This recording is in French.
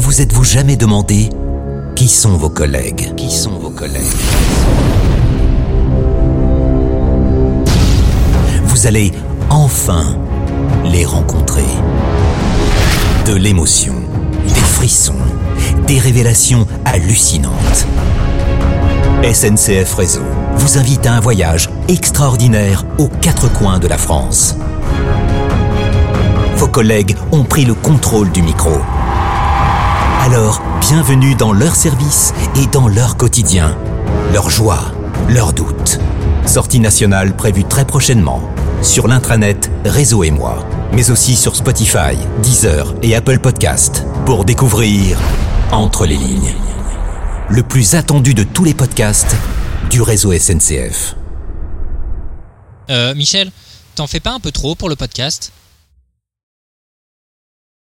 Vous êtes-vous jamais demandé qui sont vos collègues? Qui sont vos collègues? Vous allez enfin les rencontrer. De l'émotion, des frissons, des révélations hallucinantes. SNCF Réseau vous invite à un voyage extraordinaire aux quatre coins de la France. Vos collègues ont pris le contrôle du micro. Alors, bienvenue dans leur service et dans leur quotidien, leur joie, leurs doutes. Sortie nationale prévue très prochainement. Sur l'intranet Réseau et moi, mais aussi sur Spotify, Deezer et Apple Podcast. Pour découvrir Entre les lignes, le plus attendu de tous les podcasts du réseau SNCF. Euh, Michel, t'en fais pas un peu trop pour le podcast?